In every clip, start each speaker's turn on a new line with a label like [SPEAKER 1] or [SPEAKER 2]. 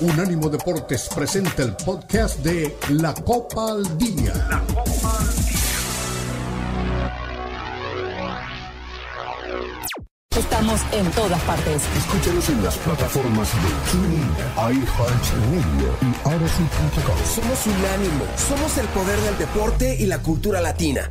[SPEAKER 1] Unánimo Deportes presenta el podcast de La Copa al Día. La Copa al
[SPEAKER 2] Día. Estamos en todas partes.
[SPEAKER 1] Escúchanos en las plataformas de TuneIn, iHeartRadio y Odyssey.com.
[SPEAKER 3] Somos Unánimo, somos el poder del deporte y la cultura latina.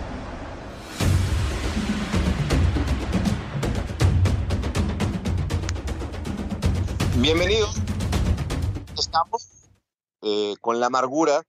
[SPEAKER 4] Bienvenidos. Estamos eh, con la amargura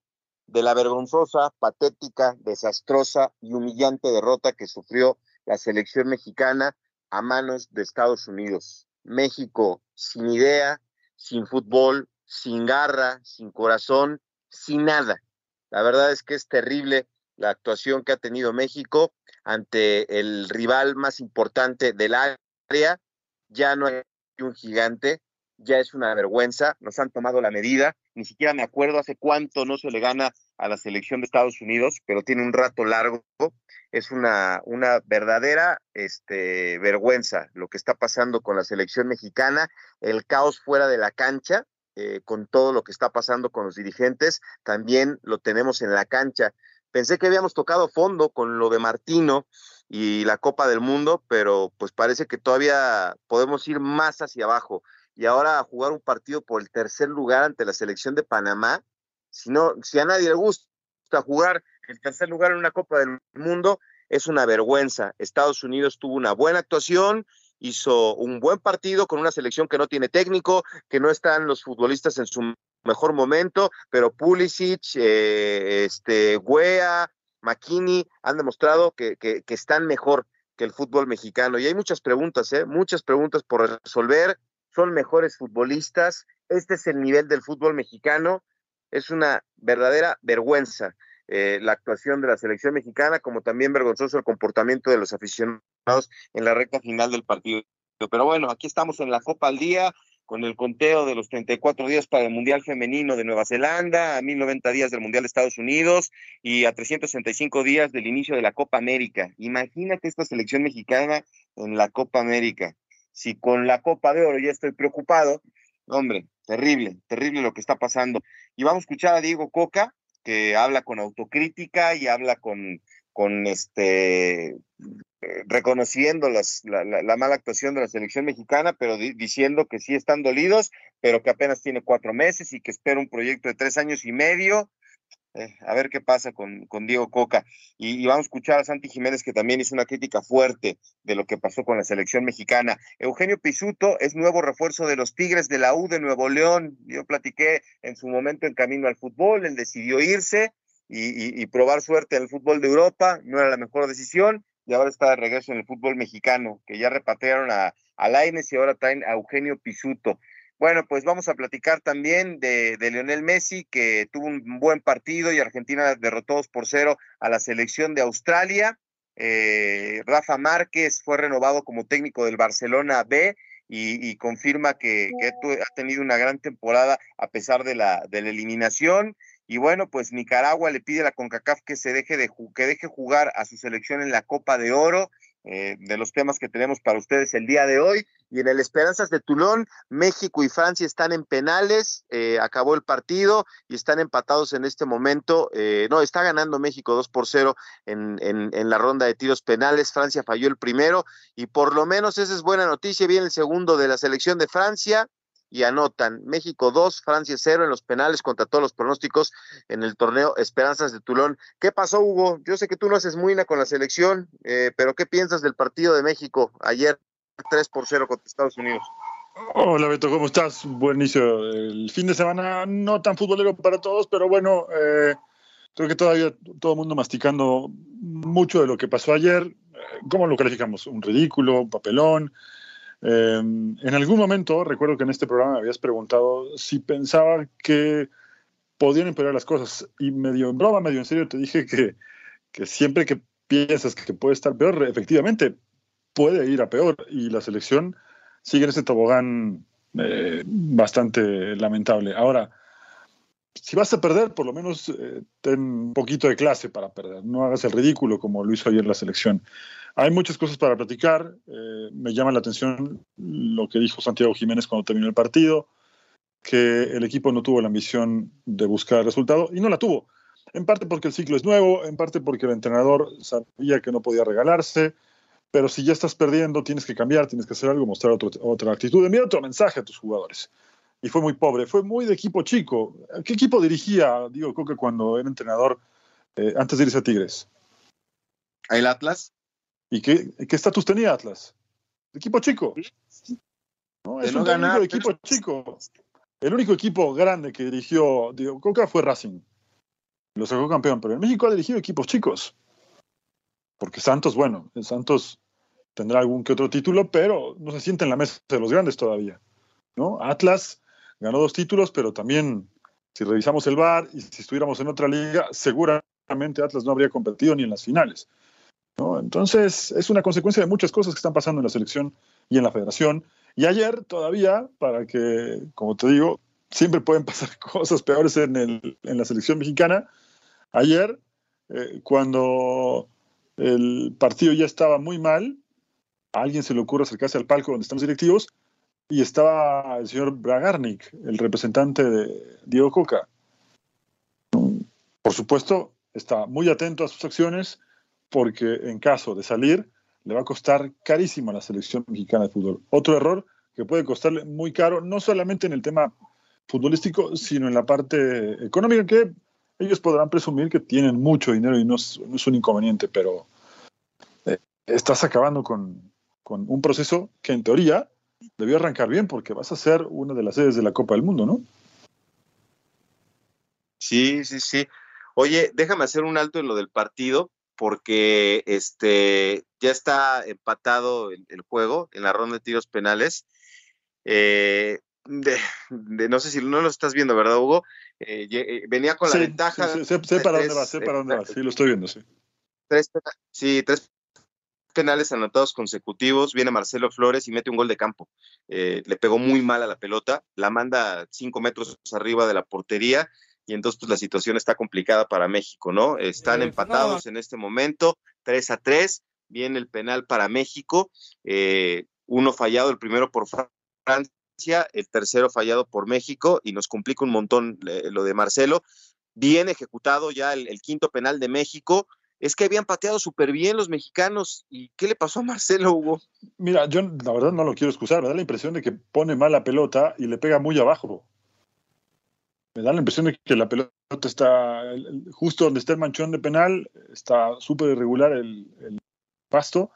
[SPEAKER 4] de la vergonzosa, patética, desastrosa y humillante derrota que sufrió la selección mexicana a manos de Estados Unidos. México sin idea, sin fútbol, sin garra, sin corazón, sin nada. La verdad es que es terrible la actuación que ha tenido México ante el rival más importante del área. Ya no hay un gigante, ya es una vergüenza, nos han tomado la medida, ni siquiera me acuerdo hace cuánto no se le gana a la selección de Estados Unidos, pero tiene un rato largo, es una, una verdadera este, vergüenza lo que está pasando con la selección mexicana, el caos fuera de la cancha, eh, con todo lo que está pasando con los dirigentes, también lo tenemos en la cancha. Pensé que habíamos tocado fondo con lo de Martino y la Copa del Mundo, pero pues parece que todavía podemos ir más hacia abajo y ahora a jugar un partido por el tercer lugar ante la selección de Panamá, si, no, si a nadie le gusta jugar el tercer lugar en una Copa del Mundo, es una vergüenza. Estados Unidos tuvo una buena actuación, hizo un buen partido con una selección que no tiene técnico, que no están los futbolistas en su mejor momento, pero Pulisic, eh, este, Wea, McKinney han demostrado que, que, que, están mejor que el fútbol mexicano. Y hay muchas preguntas, ¿eh? muchas preguntas por resolver son mejores futbolistas. Este es el nivel del fútbol mexicano. Es una verdadera vergüenza eh, la actuación de la selección mexicana, como también vergonzoso el comportamiento de los aficionados en la recta final del partido. Pero bueno, aquí estamos en la Copa al Día con el conteo de los 34 días para el Mundial Femenino de Nueva Zelanda, a 1090 días del Mundial de Estados Unidos y a 365 días del inicio de la Copa América. Imagínate esta selección mexicana en la Copa América si con la Copa de Oro ya estoy preocupado, hombre, terrible, terrible lo que está pasando. Y vamos a escuchar a Diego Coca, que habla con autocrítica y habla con, con este reconociendo las, la, la, mala actuación de la selección mexicana, pero diciendo que sí están dolidos, pero que apenas tiene cuatro meses y que espera un proyecto de tres años y medio eh, a ver qué pasa con, con Diego Coca. Y, vamos a escuchar a Santi Jiménez, que también hizo una crítica fuerte de lo que pasó con la selección mexicana. Eugenio Pisuto es nuevo refuerzo de los Tigres de la U de Nuevo León. Yo platiqué en su momento en camino al fútbol, él decidió irse y, probar suerte en el fútbol de Europa. No era la mejor decisión y ahora está de regreso en el fútbol mexicano, que ya repatriaron a, a Laines y ahora traen a Eugenio Pisuto. Bueno, pues vamos a platicar también de, Lionel Messi, que tuvo un buen partido y Argentina derrotó 2 por 0 a la selección de Australia. Eh, Rafa Márquez fue renovado como técnico del Barcelona B y, confirma que, ha tenido una gran temporada a pesar de la, de la eliminación. Y bueno, pues Nicaragua le pide a la CONCACAF que se deje de que deje jugar a su selección en la Copa de Oro eh, de los temas que tenemos para ustedes el día de hoy. Y en el Esperanzas de Tulón, México y Francia están en penales, eh, acabó el partido y están empatados en este momento. Eh, no, está ganando México 2 por 0 en, en, la ronda de tiros penales. Francia falló el primero y por lo menos esa es buena noticia. Viene el segundo de la selección de Francia y anotan México 2, Francia 0 en los penales contra todos los pronósticos en el torneo Esperanzas de Tulón. ¿Qué pasó, Hugo? Yo sé que tú no haces muina con la selección, eh, pero ¿qué piensas del partido de México ayer 3 por 0 contra Estados Unidos?
[SPEAKER 5] Hola Beto, ¿cómo estás? Buen inicio. El fin de semana no tan futbolero para todos, pero bueno, eh, creo que todavía todo el mundo masticando mucho de lo que pasó ayer. ¿cómo lo calificamos? ¿Un ridículo? ¿Un papelón? Eh, en algún momento, recuerdo que en este programa me habías preguntado si pensaba que podían empeorar las cosas. Y medio en broma, medio en serio, te dije que, que siempre que piensas que puede estar peor, efectivamente puede ir a peor. Y la selección sigue en ese tobogán eh, bastante lamentable. Ahora, si vas a perder, por lo menos eh, ten un poquito de clase para perder. No hagas el ridículo como lo hizo ayer la selección. Hay muchas cosas para platicar. Eh, me llama la atención lo que dijo Santiago Jiménez cuando terminó el partido, que el equipo no tuvo la ambición de buscar el resultado y no la tuvo. En parte porque el ciclo es nuevo, en parte porque el entrenador sabía que no podía regalarse, pero si ya estás perdiendo, tienes que cambiar, tienes que hacer algo, mostrar otra actitud, enviar otro mensaje a tus jugadores y fue muy pobre. Fue muy de equipo chico. ¿Qué equipo dirigía Diego Coca cuando era entrenador eh, antes de irse a Tigres?
[SPEAKER 4] ¿El Atlas?
[SPEAKER 5] ¿Y qué, estatus tenía Atlas? Equipo chico. No, es un equipo chico. El único equipo grande que dirigió Diego Coca fue Racing. Lo sacó campeón, pero en México ha dirigido equipos chicos. Porque Santos, bueno, Santos tendrá algún que otro título, pero no se siente en la mesa de los grandes todavía. ¿no? Atlas ganó dos títulos, pero también, si revisamos el VAR y si estuviéramos en otra liga, seguramente Atlas no habría competido ni en las finales. ¿No? Entonces, es una consecuencia de muchas cosas que están pasando en la selección y en la federación. Y ayer todavía, para que, como te digo, siempre pueden pasar cosas peores en, el, en la selección mexicana, ayer, eh, cuando el partido ya estaba muy mal, a alguien se le ocurre acercarse al palco donde están los directivos y estaba el señor Bragarnik, el representante de Diego Coca. Por supuesto, está muy atento a sus acciones porque en caso de salir le va a costar carísimo a la selección mexicana de fútbol. Otro error que puede costarle muy caro, no solamente en el tema futbolístico, sino en la parte económica, que ellos podrán presumir que tienen mucho dinero y no es, un inconveniente, pero eh, estás acabando con, con un proceso que en teoría debió arrancar bien porque vas a ser una de las sedes de la Copa del Mundo, ¿no?
[SPEAKER 4] Sí, sí, sí. Oye, déjame hacer un alto en lo del partido porque este ya está empatado el, juego en la ronda de tiros penales. Eh, no sé si no lo estás viendo, ¿verdad, Hugo? Eh, eh, venía con la ventaja.
[SPEAKER 5] sé, para dónde va, sé para dónde va. Sí, lo estoy viendo, sí.
[SPEAKER 4] Tres, sí, tres penales anotados consecutivos, viene Marcelo Flores y mete un gol de campo. Eh, le pegó muy mal a la pelota, la manda cinco metros arriba de la portería y entonces pues la situación está complicada para México, ¿no? Están empatados en este momento, 3 a 3, viene el penal para México, eh, uno fallado, el primero por Francia, el tercero fallado por México y nos complica un montón eh, lo de Marcelo. Bien ejecutado ya el quinto penal de México, es que habían pateado súper bien los mexicanos. ¿Y qué le pasó a Marcelo, Hugo?
[SPEAKER 5] Mira, yo la verdad no lo quiero excusar, me da la impresión de que pone mal la pelota y le pega muy abajo. Me da la impresión de que la pelota está justo donde está el manchón de penal, está súper irregular el, pasto.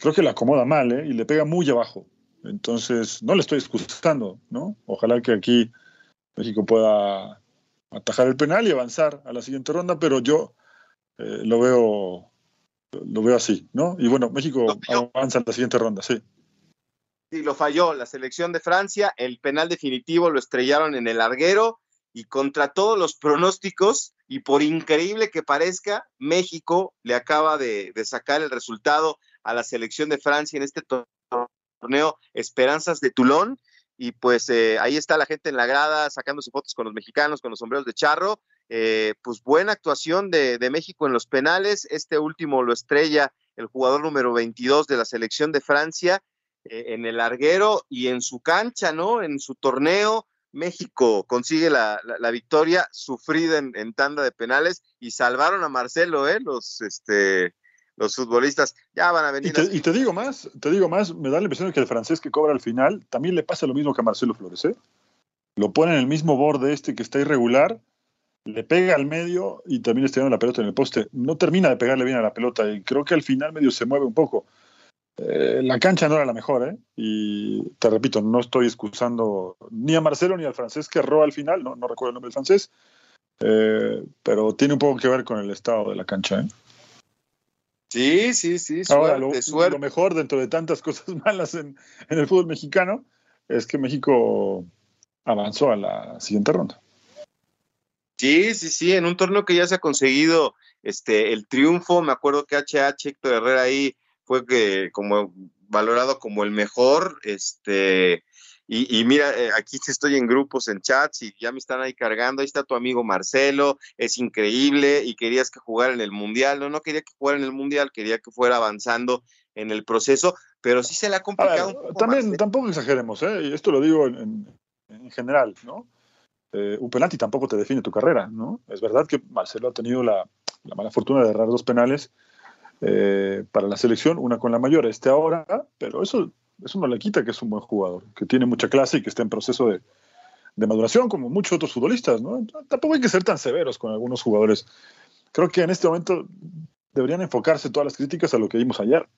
[SPEAKER 5] Creo que la acomoda mal, ¿eh? Y le pega muy abajo. Entonces, no le estoy excusando, ¿no? Ojalá que aquí México pueda atajar el penal y avanzar a la siguiente ronda, pero yo eh, lo veo lo veo así, ¿no? Y bueno, México avanza en la siguiente ronda, sí.
[SPEAKER 4] Sí, lo falló la selección de Francia, el penal definitivo lo estrellaron en el larguero y contra todos los pronósticos, y por increíble que parezca, México le acaba de, sacar el resultado a la selección de Francia en este torneo Esperanzas de Toulon. Y pues eh, ahí está la gente en la grada sacándose fotos con los mexicanos, con los sombreros de charro. Eh, pues buena actuación de, México en los penales. Este último lo estrella el jugador número 22 de la selección de Francia en el larguero y en su cancha, ¿no? En su torneo. México consigue la, victoria sufrida en, tanda de penales y salvaron a Marcelo, ¿eh? Los, este, los futbolistas ya van a venir.
[SPEAKER 5] Y te, digo más, te digo más, me da la impresión de que el francés que cobra al final también le pasa lo mismo que a Marcelo Flores, ¿eh? Lo pone en el mismo borde este que está irregular le pega al medio y también está la pelota en el poste. No termina de pegarle bien a la pelota y creo que al final medio se mueve un poco. Eh, la cancha no era la mejor, ¿eh? Y te repito, no estoy excusando ni a Marcelo ni al francés que erró al final, no, no recuerdo el nombre del francés, eh, pero tiene un poco que ver con el estado de la cancha, ¿eh?
[SPEAKER 4] Sí, sí, sí.
[SPEAKER 5] Ahora, lo, lo, mejor dentro de tantas cosas malas en, en, el fútbol mexicano es que México avanzó a la siguiente ronda.
[SPEAKER 4] Sí, sí, sí, en un torneo que ya se ha conseguido este, el triunfo, me acuerdo que HH Héctor Herrera ahí fue que como valorado como el mejor, este, y, mira, eh, aquí estoy en grupos, en chats, y ya me están ahí cargando, ahí está tu amigo Marcelo, es increíble, y querías que jugara en el Mundial, no, no quería que jugara en el Mundial, quería que fuera avanzando en el proceso, pero sí se le ha complicado.
[SPEAKER 5] también, ¿eh? tampoco exageremos, ¿eh? esto lo digo en, general, ¿no? Eh, un penalti tampoco te define tu carrera, ¿no? Es verdad que Marcelo ha tenido la, la mala fortuna de errar dos penales eh, para la selección, una con la mayor, este ahora, pero eso, eso no le quita que es un buen jugador, que tiene mucha clase y que está en proceso de, de maduración, como muchos otros futbolistas, ¿no? Tampoco hay que ser tan severos con algunos jugadores. Creo que en este momento deberían enfocarse todas las críticas a lo que vimos ayer,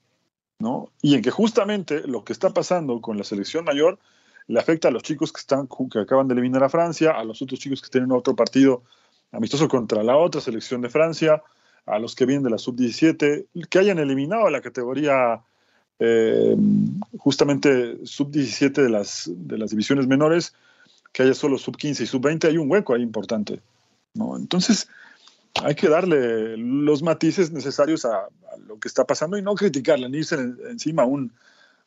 [SPEAKER 5] ¿no? Y en que justamente lo que está pasando con la selección mayor le afecta a los chicos que, están, que acaban de eliminar a Francia, a los otros chicos que tienen otro partido amistoso contra la otra selección de Francia, a los que vienen de la sub-17, que hayan eliminado la categoría eh, justamente sub-17 de las, de las divisiones menores, que haya solo sub-15 y sub-20, hay un hueco ahí importante. ¿no? Entonces, hay que darle los matices necesarios a, lo que está pasando y no criticarle, ni irse encima a un,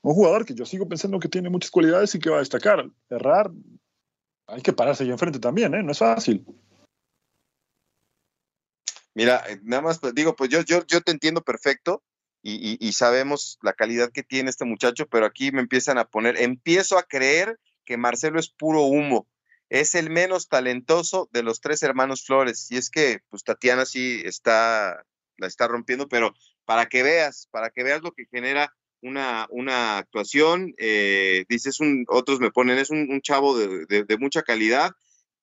[SPEAKER 5] un jugador que yo sigo pensando que tiene muchas cualidades y que va a destacar. Errar, hay que pararse ahí enfrente también, ¿eh? no es fácil.
[SPEAKER 4] Mira, eh, nada más pues, digo, pues yo, yo, yo te entiendo perfecto y, y, sabemos la calidad que tiene este muchacho, pero aquí me empiezan a poner, empiezo a creer que Marcelo es puro humo. Es el menos talentoso de los tres hermanos Flores. Y es que, pues Tatiana sí está, la está rompiendo, pero para que veas, para que veas lo que genera una, una actuación, eh, dices, un, otros me ponen, es un, chavo de, de, mucha calidad,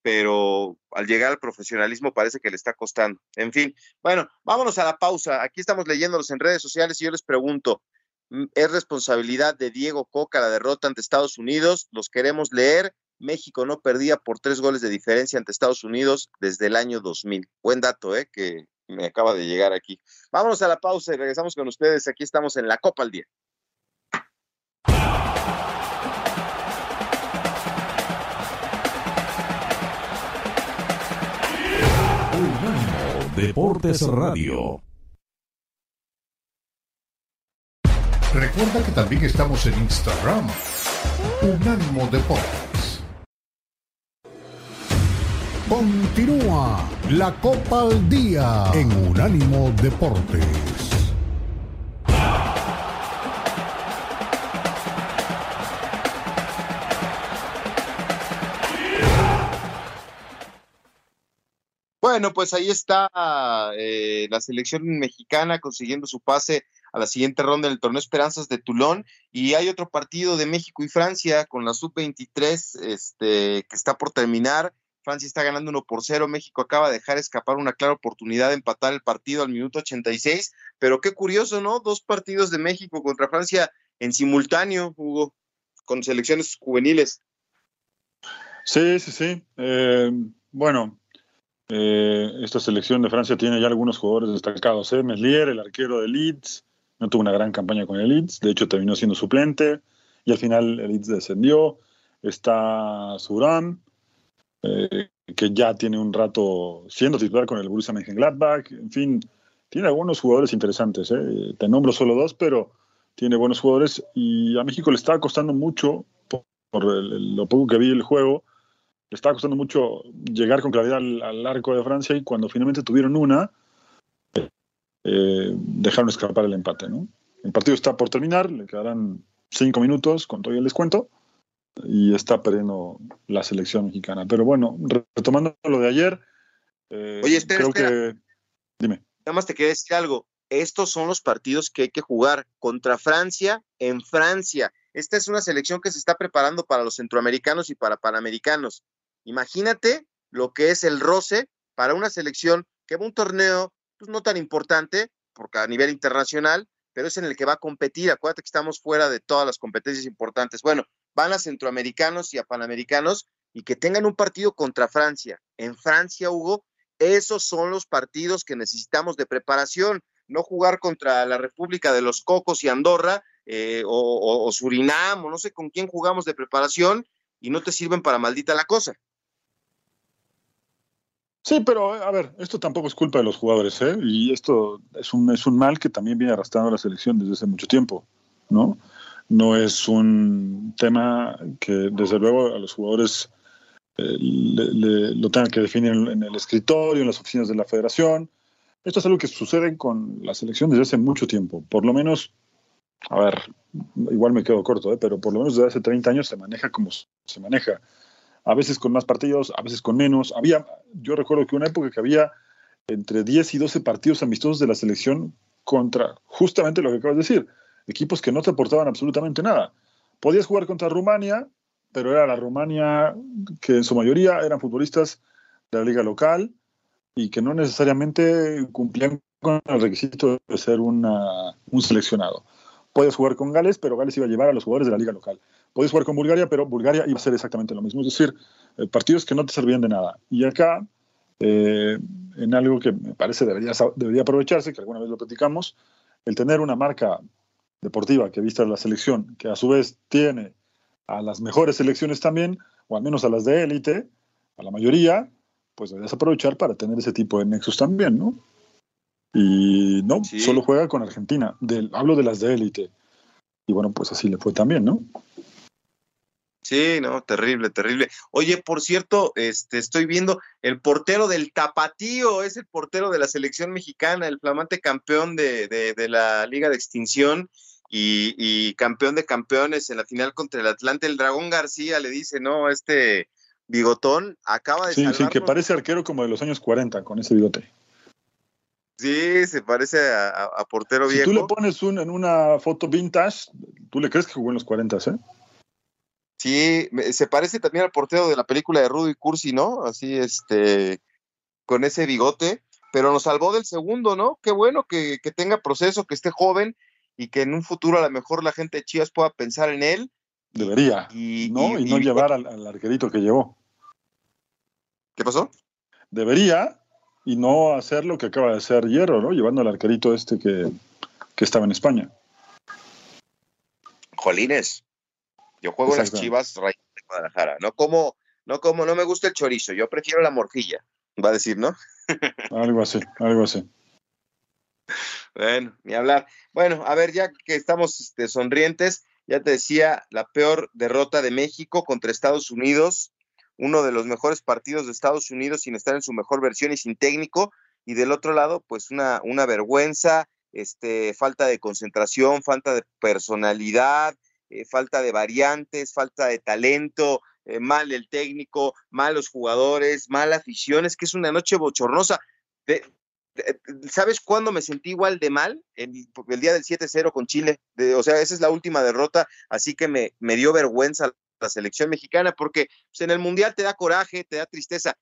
[SPEAKER 4] pero al llegar al profesionalismo parece que le está costando. En fin, bueno, vámonos a la pausa. Aquí estamos leyéndolos en redes sociales y yo les pregunto, mm, ¿es responsabilidad de Diego Coca la derrota ante Estados Unidos? Los queremos leer. México no perdía por tres goles de diferencia ante Estados Unidos desde el año 2000. Buen dato, ¿eh? Que me acaba de llegar aquí. Vámonos a la pausa y regresamos con ustedes. Aquí estamos en la Copa al Día.
[SPEAKER 1] Deportes Radio. Recuerda que también estamos en Instagram. Unánimo Deportes. Continúa la Copa al Día en Unánimo Deportes.
[SPEAKER 4] Bueno, pues ahí está eh, la selección mexicana consiguiendo su pase a la siguiente ronda del torneo Esperanzas de Tulón y hay otro partido de México y Francia con la sub-23 este, que está por terminar. Francia está ganando 1 por 0, México acaba de dejar escapar una clara oportunidad de empatar el partido al minuto 86, pero qué curioso, ¿no? Dos partidos de México contra Francia en simultáneo, Hugo, con selecciones juveniles.
[SPEAKER 5] Sí, sí, sí. Eh, bueno, eh, esta selección de Francia tiene ya algunos jugadores destacados. ¿eh? Meslier, el arquero de Leeds, no tuvo una gran campaña con el Leeds, de hecho terminó siendo suplente y al final el Leeds descendió. Está Suram, eh, que ya tiene un rato siendo titular con el Borussia Mönchengladbach. En fin, tiene algunos jugadores interesantes. ¿eh? Te nombro solo dos, pero tiene buenos jugadores y a México le está costando mucho por, lo poco que vi el juego le estaba costando mucho llegar con claridad al, arco de Francia y cuando finalmente tuvieron una, eh, dejaron escapar el empate. ¿no? El partido está por terminar, le quedarán cinco minutos con todo el descuento y está perdiendo la selección mexicana. Pero bueno, retomando lo de ayer,
[SPEAKER 4] eh, Oye, espera, creo que... Dime. Nada más te quería decir algo. Estos son los partidos que hay que jugar contra Francia en Francia. Esta es una selección que se está preparando para los centroamericanos y para panamericanos. Imagínate lo que es el roce para una selección que va a un torneo pues, no tan importante, porque a nivel internacional, pero es en el que va a competir. Acuérdate que estamos fuera de todas las competencias importantes. Bueno, van a centroamericanos y a panamericanos y que tengan un partido contra Francia. En Francia, Hugo, esos son los partidos que necesitamos de preparación. no jugar contra la República de los Cocos y Andorra eh, o, Surinam o no sé con quién jugamos de preparación y no te sirven para maldita la cosa.
[SPEAKER 5] Sí, pero a ver, esto tampoco es culpa de los jugadores, ¿eh? Y esto es un, es un mal que también viene arrastrando a la selección desde hace mucho tiempo, ¿no? No es un tema que desde luego a los jugadores eh, lo tengan que definir en, el escritorio, en las oficinas de la federación. Esto es algo que sucede con la selección desde hace mucho tiempo. Por lo menos, a ver, igual me quedo corto, ¿eh? pero por lo menos desde hace 30 años se maneja como se maneja. A veces con más partidos, a veces con menos. Había, yo recuerdo que una época que había entre 10 y 12 partidos amistosos de la selección contra justamente lo que acabas de decir, equipos que no te aportaban absolutamente nada. Podías jugar contra Rumania, pero era la Rumania que en su mayoría eran futbolistas de la liga local y que no necesariamente cumplían con el requisito de ser un seleccionado. Puedes jugar con Gales, pero Gales iba a llevar a los jugadores de la liga local. Puedes jugar con Bulgaria, pero Bulgaria iba a ser exactamente lo mismo. Es decir, eh, partidos que no te servían de nada. Y acá, eh, en algo que me parece debería, debería aprovecharse, que alguna vez lo platicamos, el tener una marca deportiva que vista la selección, que a su vez tiene a las mejores selecciones también, o al menos a las de élite, a la mayoría, pues deberías aprovechar para tener ese tipo de nexos también, ¿no? Y no, solo juega con Argentina. Del, hablo de las de élite. Y bueno, pues así le fue también, ¿no?
[SPEAKER 4] Sí, no, terrible, terrible. Oye, por cierto, este, estoy viendo el portero del Tapatío, es el portero de la selección mexicana, el flamante campeón de, de la Liga de Extinción y, campeón de campeones en la final contra el Atlante. El Dragón García le dice, no, este bigotón acaba de...
[SPEAKER 5] Sí, sí, que parece arquero como de los años 40 con ese bigote.
[SPEAKER 4] Sí, se parece a, portero viejo.
[SPEAKER 5] Si tú le pones un, en una foto vintage, tú le crees que jugó en los 40, ¿eh?
[SPEAKER 4] Sí, se parece también al portero de la película de Rudy Cursi, ¿no? Así, este, con ese bigote, pero nos salvó del segundo, ¿no? Qué bueno que, que tenga proceso, que esté joven y que en un futuro a lo mejor la gente de Chivas pueda pensar en él.
[SPEAKER 5] Debería, y, ¿no? Y, no llevar al, arquerito que llevó.
[SPEAKER 4] ¿Qué pasó?
[SPEAKER 5] Debería y no hacer lo que acaba de hacer Hierro, ¿no? Llevando al arquerito este que, estaba en España.
[SPEAKER 4] Jolines, yo juego en las Chivas de Guadalajara, no como, no como, no me gusta el chorizo, yo prefiero la morcilla, va a decir, ¿no?
[SPEAKER 5] algo así, algo así.
[SPEAKER 4] Bueno, ni hablar. Bueno, a ver, ya que estamos este, sonrientes, ya te decía, la peor derrota de México contra Estados Unidos, uno de los mejores partidos de Estados Unidos sin estar en su mejor versión y sin técnico, y del otro lado, pues una, una vergüenza, este, falta de concentración, falta de personalidad, eh, falta de variantes, falta de talento, eh, mal el técnico, malos jugadores, mala afición, es que es una noche bochornosa. ¿Sabes cuándo me sentí igual de mal? El, el día del 7-0 con Chile. o sea, esa es la última derrota, así que me, me dio vergüenza la selección mexicana, porque pues, en el Mundial te da coraje, te da tristeza,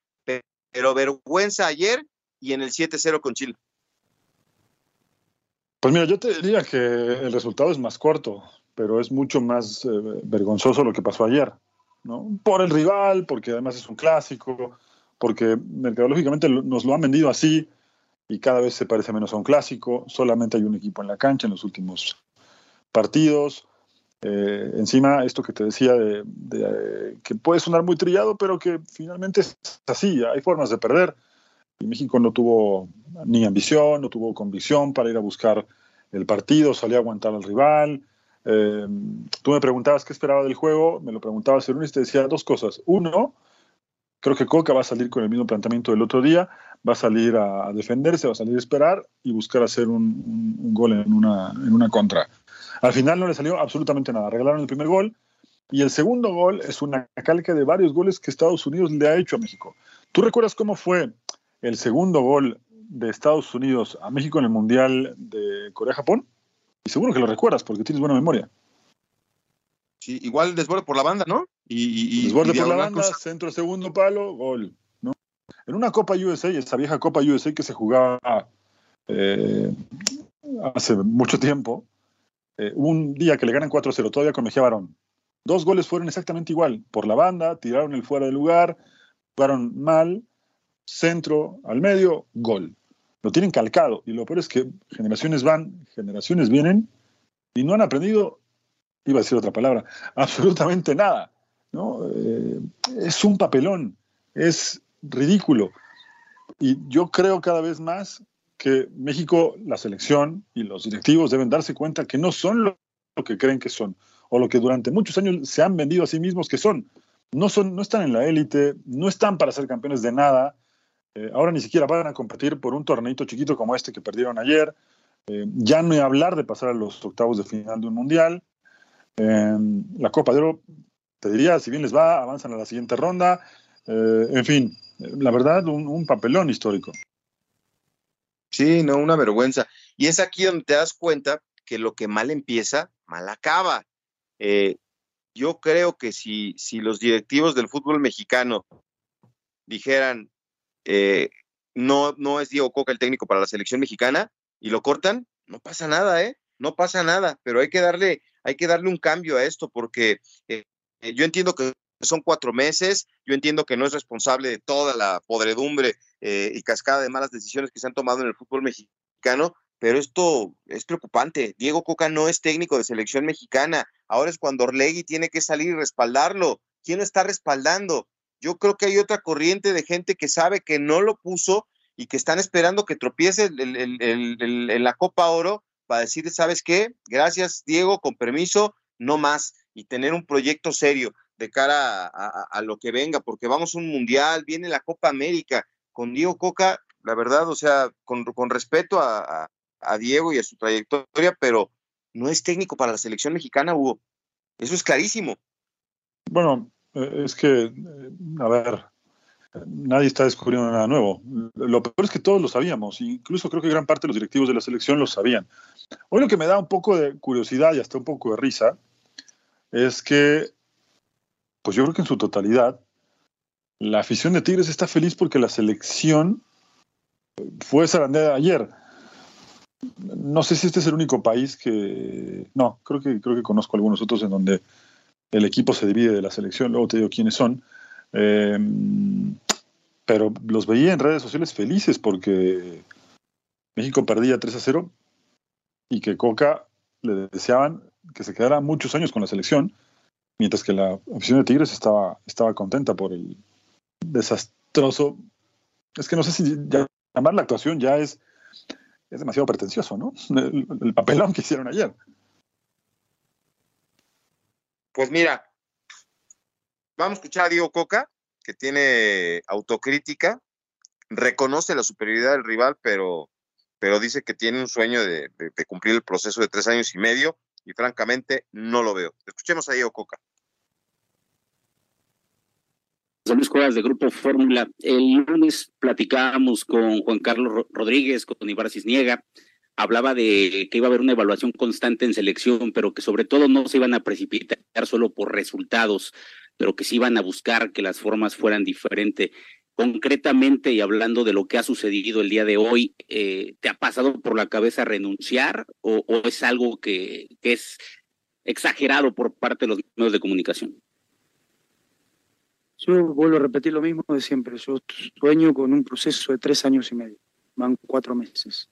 [SPEAKER 4] pero, vergüenza ayer y en el 7-0 con Chile.
[SPEAKER 5] Pues mira, yo te diría que el resultado es más corto, pero es mucho más eh, vergonzoso lo que pasó ayer, ¿no? Por el rival, porque además es un clásico, porque mercadológicamente nos lo han vendido así, y cada vez se parece menos a un clásico. Solamente hay un equipo en la cancha en los últimos partidos. Eh, encima, esto que te decía de, que puede sonar muy trillado, pero que finalmente es así. Hay formas de perder. Y México no tuvo ni ambición, no tuvo convicción para ir a buscar el partido, salió a aguantar al rival. Eh, tú me preguntabas qué esperaba del juego, me lo preguntaba Cerún y te decía dos cosas. Uno, creo que Coca va a salir con el mismo planteamiento del otro día va a salir a defenderse, va a salir a esperar y buscar hacer un, gol en una, en una contra. Al final no le salió absolutamente nada. Regalaron el primer gol y el segundo gol es una calca de varios goles que Estados Unidos le ha hecho a México. ¿Tú recuerdas cómo fue el segundo gol de Estados Unidos a México en el Mundial de Corea-Japón? Y seguro que lo recuerdas porque tienes buena memoria.
[SPEAKER 4] Sí, igual desborde por la banda, ¿no?
[SPEAKER 5] Y, desborde por la banda, centro segundo palo, gol. En una Copa USA, esa vieja Copa USA que se jugaba eh, hace mucho tiempo, eh, un día que le ganan 4-0, todavía con Mejía Barón. Dos goles fueron exactamente igual. Por la banda, tiraron el fuera de lugar, jugaron mal, centro al medio, gol. lo tienen calcado. Y lo peor es que generaciones van, generaciones vienen y no han aprendido, iba a decir otra palabra, absolutamente nada. ¿no? Eh, es un papelón, es ridículo. Y yo creo cada vez más que México, la selección y los directivos deben darse cuenta que no son lo, que creen que son, o lo que durante muchos años se han vendido a sí mismos que son. No, son, no están en la élite, no están para ser campeones de nada. Eh, ahora ni siquiera van a competir por un torneito chiquito como este que perdieron ayer. Eh, ya no hay hablar de pasar a los octavos de final de un mundial. Eh, la Copa de Oro, te diría, si bien les va, avanzan a la siguiente ronda. en fin, la verdad, un papelón histórico.
[SPEAKER 4] Sí, no, una vergüenza. Y es aquí donde te das cuenta que lo que mal empieza, mal acaba. Eh, yo creo que si, si los directivos del fútbol mexicano dijeran, eh, no, no es Diego Coca el técnico para la selección mexicana y lo cortan, no pasa nada, ¿eh? No pasa nada, pero hay que darle, hay que darle un cambio a esto porque eh, yo entiendo que son cuatro meses. Yo entiendo que no es responsable de toda la podredumbre eh, y cascada de malas decisiones que se han tomado en el fútbol mexicano, pero esto es preocupante. Diego Coca no es técnico de selección mexicana. Ahora es cuando Orlegui tiene que salir y respaldarlo. ¿Quién lo está respaldando? Yo creo que hay otra corriente de gente que sabe que no lo puso y que están esperando que tropiece en la Copa Oro para decir, ¿sabes qué? Gracias, Diego, con permiso, no más, y tener un proyecto serio de cara a, lo que venga, porque vamos a un mundial, viene la Copa América, con Diego Coca, la verdad, o sea, con, respeto a, Diego y a su trayectoria, pero no es técnico para la selección mexicana, Hugo. Eso es clarísimo.
[SPEAKER 5] Bueno, eh, es que, eh, a ver, nadie está descubriendo nada nuevo. Lo peor es que todos lo sabíamos, incluso creo que gran parte de los directivos de la selección lo sabían. Hoy lo que me da un poco de curiosidad y hasta un poco de risa es que pues yo creo que en su totalidad, la afición de Tigres está feliz porque la selección fue zarandeada ayer. No sé si este es el único país que. No, creo que, creo que conozco algunos otros en donde el equipo se divide de la selección, luego te digo quiénes son. Em, pero los veía en redes sociales felices porque México perdía 3 a 0 y que Coca le deseaban que se quedara muchos años con la selección mientras que la afición de Tigres estaba, estaba contenta por el desastroso. Es que no sé si llamar la actuación ya es, es demasiado pretencioso, ¿no? El, papelón que hicieron ayer.
[SPEAKER 4] Pues mira, vamos a escuchar a Diego Coca, que tiene autocrítica, reconoce la superioridad del rival, pero, pero dice que tiene un sueño de cumplir el proceso de tres años y medio, y francamente no lo veo. Escuchemos a Diego Coca.
[SPEAKER 6] Luis Cuevas de Grupo Fórmula. El lunes platicábamos con Juan Carlos Rodríguez, con Ibarra Cisniega. Hablaba de que iba a haber una evaluación constante en selección, pero que sobre todo no se iban a precipitar solo por resultados, pero que se iban a buscar que las formas fueran diferentes. Concretamente y hablando de lo que ha sucedido el día de hoy, eh, ¿te ha pasado por la cabeza renunciar o, es algo que es exagerado por parte de los medios de comunicación?
[SPEAKER 7] Yo vuelvo a repetir lo mismo de siempre. Yo sueño con un proceso de tres años y medio. Van cuatro meses.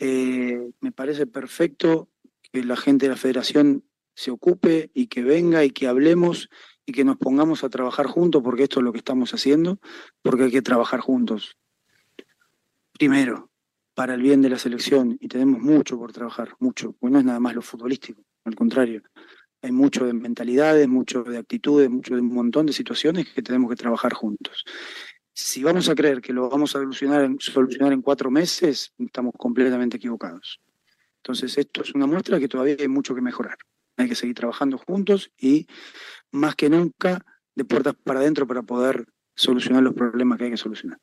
[SPEAKER 7] Eh, me parece perfecto que la gente de la federación se ocupe y que venga y que hablemos y que nos pongamos a trabajar juntos, porque esto es lo que estamos haciendo, porque hay que trabajar juntos. Primero, para el bien de la selección, y tenemos mucho por trabajar, mucho, pues no es nada más lo futbolístico, al contrario hay mucho de mentalidades, mucho de actitudes, mucho de un montón de situaciones que tenemos que trabajar juntos. Si vamos a creer que lo vamos a solucionar en, cuatro meses, estamos completamente equivocados. Entonces, esto es una muestra que todavía hay mucho que mejorar. Hay que seguir trabajando juntos y más que nunca de puertas para adentro para poder solucionar los problemas que hay que solucionar.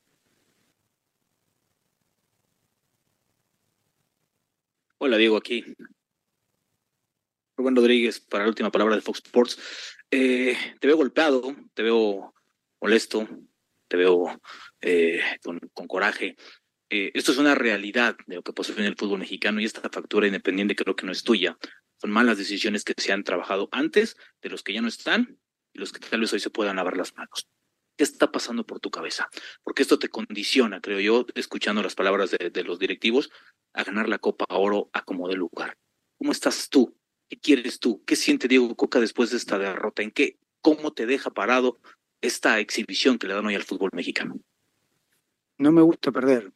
[SPEAKER 6] Hola Diego, aquí Rubén Rodríguez para la última palabra de Fox Sports. Eh, te veo golpeado, te veo molesto, te veo eh, con, coraje. Eh, esto es una realidad de lo que pasó en el fútbol mexicano y esta factura independiente creo que no es tuya. Son malas decisiones que se han trabajado antes de los que ya no están y los que tal vez hoy se puedan lavar las manos. ¿Qué está pasando por tu cabeza? Porque esto te condiciona, creo yo, escuchando las palabras de, de los directivos, a ganar la Copa Oro a como de lugar. ¿Cómo estás tú? ¿Qué quieres tú? ¿Qué siente Diego Coca después de esta derrota? ¿En qué? ¿Cómo te deja parado esta exhibición que le dan hoy al fútbol mexicano?
[SPEAKER 7] No me gusta perder.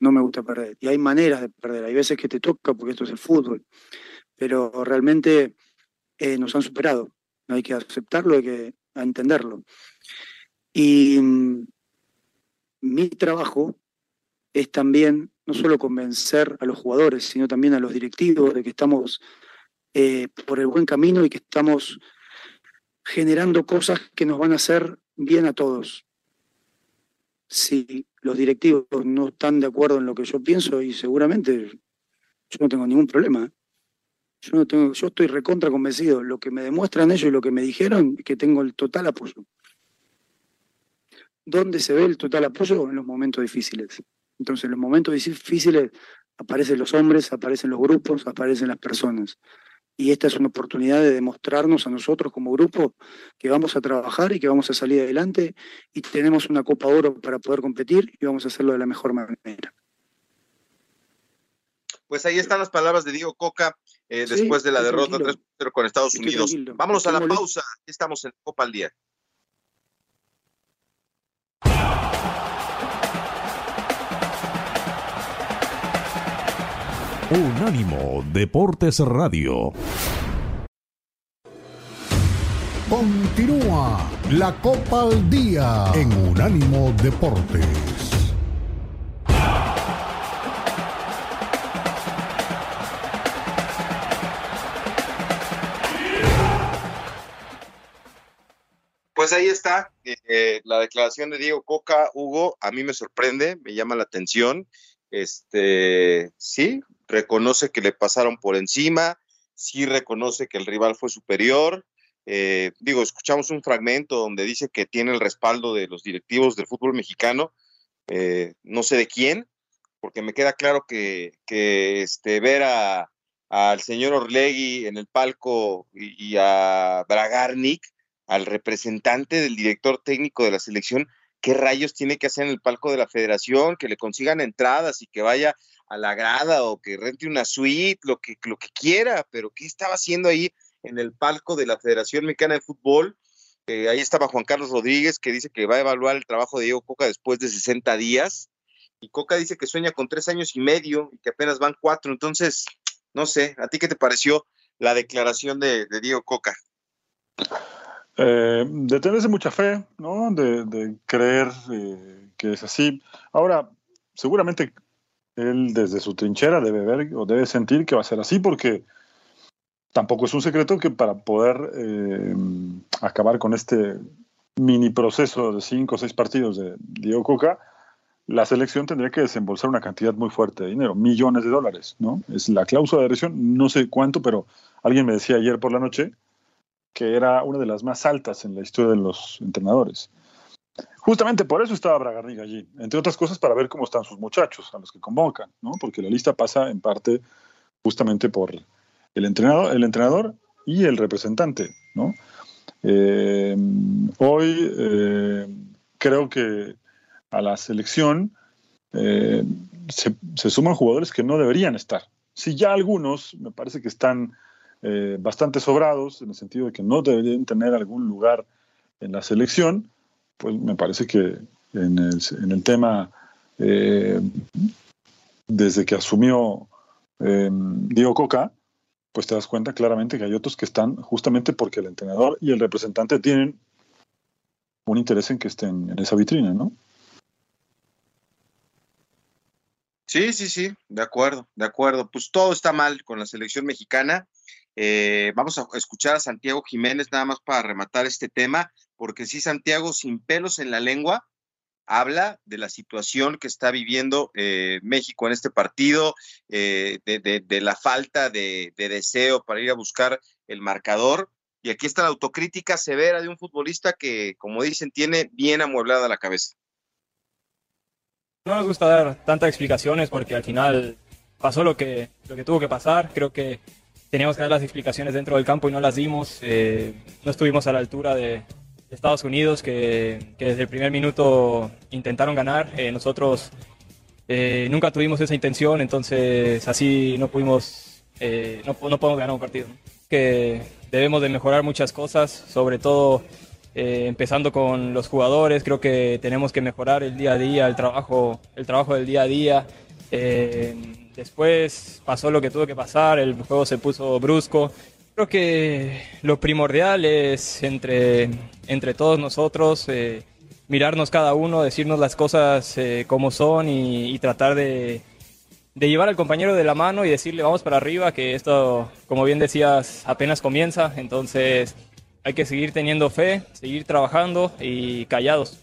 [SPEAKER 7] No me gusta perder. Y hay maneras de perder. Hay veces que te toca porque esto es el fútbol. Pero realmente eh, nos han superado. Hay que aceptarlo, hay que entenderlo. Y mm, mi trabajo es también no solo convencer a los jugadores, sino también a los directivos de que estamos eh, por el buen camino y que estamos generando cosas que nos van a hacer bien a todos. Si los directivos no están de acuerdo en lo que yo pienso, y seguramente yo no tengo ningún problema. Yo, no tengo, yo estoy recontra convencido. Lo que me demuestran ellos y lo que me dijeron, que tengo el total apoyo. ¿Dónde se ve el total apoyo? En los momentos difíciles. Entonces, en los momentos difíciles aparecen los hombres, aparecen los grupos, aparecen las personas y esta es una oportunidad de demostrarnos a nosotros como grupo que vamos a trabajar y que vamos a salir adelante y tenemos una Copa Oro para poder competir y vamos a hacerlo de la mejor manera.
[SPEAKER 4] Pues ahí están las palabras de Diego Coca eh, después de la derrota 3-0 con Estados Unidos. Vámonos a la pausa. Estamos en Copa al Día.
[SPEAKER 1] Unánimo Deportes Radio. Continúa la Copa al Día en Unánimo Deportes.
[SPEAKER 4] Pues ahí está eh, eh, la declaración de Diego Coca, Hugo, a mí me sorprende, me llama la atención. Este, sí, reconoce que le pasaron por encima, sí reconoce que el rival fue superior. Eh, digo, escuchamos un fragmento donde dice que tiene el respaldo de los directivos del fútbol mexicano, eh, no sé de quién, porque me queda claro que, que este, ver al señor Orlegui en el palco y, y a Bragarnik, al representante del director técnico de la selección, qué rayos tiene que hacer en el palco de la federación, que le consigan entradas y que vaya a la grada o que rente una suite, lo que, lo que quiera, pero ¿qué estaba haciendo ahí en el palco de la Federación Mexicana de Fútbol? Eh, ahí estaba Juan Carlos Rodríguez, que dice que va a evaluar el trabajo de Diego Coca después de 60 días, y Coca dice que sueña con tres años y medio y que apenas van cuatro, entonces, no sé, ¿a ti qué te pareció la declaración de, Diego Coca?
[SPEAKER 5] Eh, de tenerse mucha fe, ¿no? De, de creer eh, que es así. Ahora, seguramente él desde su trinchera debe ver o debe sentir que va a ser así porque tampoco es un secreto que para poder eh, acabar con este mini proceso de cinco o seis partidos de Diego Coca, la selección tendría que desembolsar una cantidad muy fuerte de dinero, millones de dólares, ¿no? Es la cláusula de adhesión, no sé cuánto, pero alguien me decía ayer por la noche que era una de las más altas en la historia de los entrenadores. Justamente por eso estaba Bragarnik allí, entre otras cosas para ver cómo están sus muchachos a los que convocan, ¿no? porque la lista pasa en parte justamente por el entrenador, el entrenador y el representante. ¿no? Eh, hoy eh, creo que a la selección eh, se, se, suman jugadores que no deberían estar. Si ya algunos me parece que están bastante sobrados, en el sentido de que no deberían tener algún lugar en la selección, pues me parece que en el, en el tema, eh, desde que asumió eh, Diego Coca, pues te das cuenta claramente que hay otros que están justamente porque el entrenador y el representante tienen un interés en que estén en esa vitrina, ¿no?
[SPEAKER 4] Sí, sí, sí, de acuerdo, de acuerdo. Pues todo está mal con la selección mexicana. Eh, vamos a escuchar a Santiago Jiménez nada más para rematar este tema, porque sí, Santiago, sin pelos en la lengua, habla de la situación que está viviendo eh, México en este partido, eh, de, la falta de, de, deseo para ir a buscar el marcador. Y aquí está la autocrítica severa de un futbolista que, como dicen, tiene bien amueblada la cabeza.
[SPEAKER 8] No nos gusta dar tantas explicaciones porque al final pasó lo que, lo que tuvo que pasar. Creo que teníamos que dar las explicaciones dentro del campo y no las dimos. Eh, no estuvimos a la altura de, Estados Unidos que, que, desde el primer minuto intentaron ganar. Eh, nosotros eh, nunca tuvimos esa intención, entonces así no pudimos, no, no, podemos ganar un partido. Que debemos de mejorar muchas cosas, sobre todo empezando con los jugadores. Creo que tenemos que mejorar el día a día, el trabajo, el trabajo del día a día. Después pasó lo que tuvo que pasar, el juego se puso brusco Creo que lo primordial es entre, entre todos nosotros eh, mirarnos cada uno, decirnos las cosas eh, como son y, tratar de, de, llevar al compañero de la mano y decirle vamos para arriba, que esto, como bien decías, apenas comienza, entonces hay que seguir teniendo fe, seguir trabajando y callados.